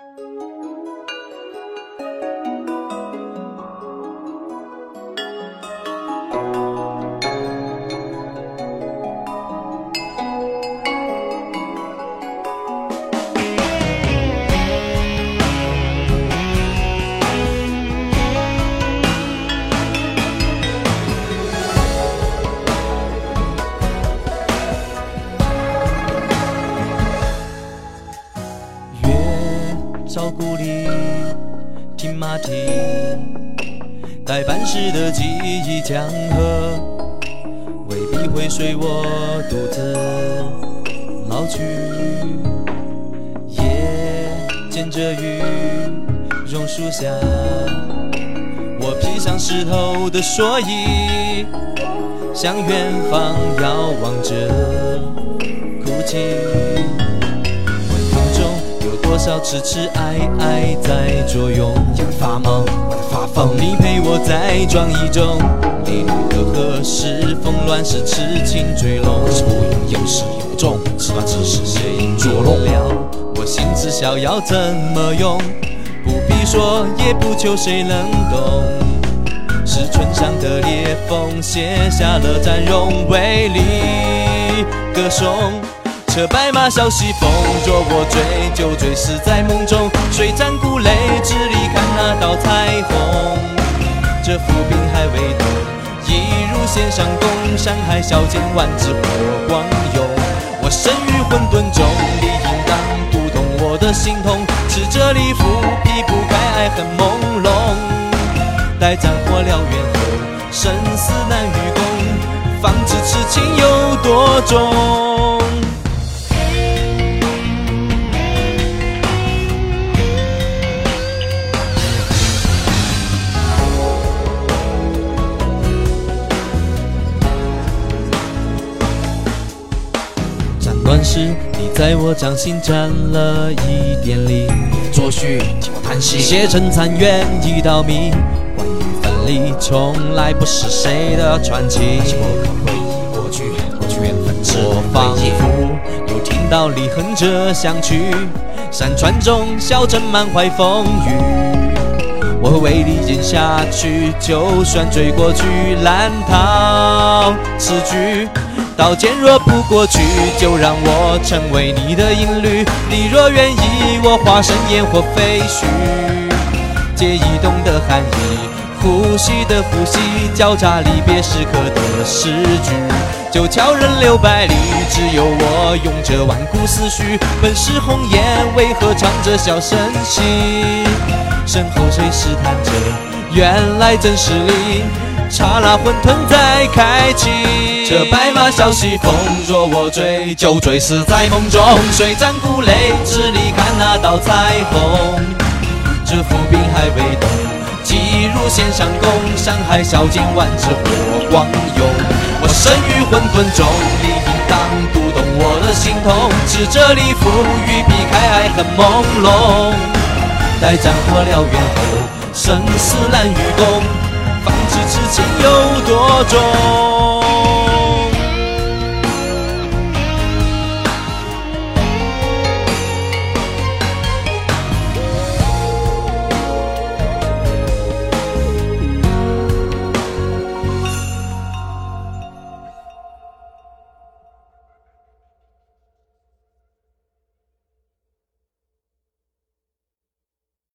Música 照顾你，听马蹄，待办事的记忆江河，未必会随我独自老去。夜见着雨，榕树下，我披上湿透的蓑衣，向远方遥望着，哭泣。多少痴痴爱爱在作用？发梦，我在发疯。你陪我在装一中，离离合合是风乱是痴情坠落。是不用有始有终，此段只是谁捉弄了？我心知逍遥怎么用？不必说，也不求谁能懂。是唇上的裂缝，写下了展荣为你歌颂。车白马啸西风，若我追就追死在梦中。水战鼓擂，只离看那道彩虹。这浮冰还未动，一如线上弓。山海啸间，万紫火光涌。我身于混沌中，理应当读懂我的心痛。赤着礼服，避不开爱恨朦胧。待战火燎原后，生死难与共，方知痴情有多重。乱世，你在我掌心占了一点理。作序，听我叹息。写成残垣一道谜。关于分离，从来不是谁的传奇。我可回忆过去，过去缘分只我仿佛又听到离恨这相曲。山川中，小镇满怀风雨。我为你咽下去，就算追过去，难逃此局。刀剑若不过去，就让我成为你的音律。你若愿意，我化身烟火飞絮，借移动的寒意，呼吸的呼吸，交叉离别时刻的诗句。九桥人流百里，只有我拥着万古思绪。本是红颜，为何唱着小声戏？身后谁试探着？原来正是你。刹那混沌在开启，这白马啸西风，若我追就追死在梦中。水战鼓擂，只离看那道彩虹。这伏兵还未动，急如线上弓。山海啸尽，万紫火光涌。我身于混沌中，理应当读懂我的心痛。持着礼服，欲避开爱恨朦胧。待战火燎原后，生死难与共。方知痴情有多重。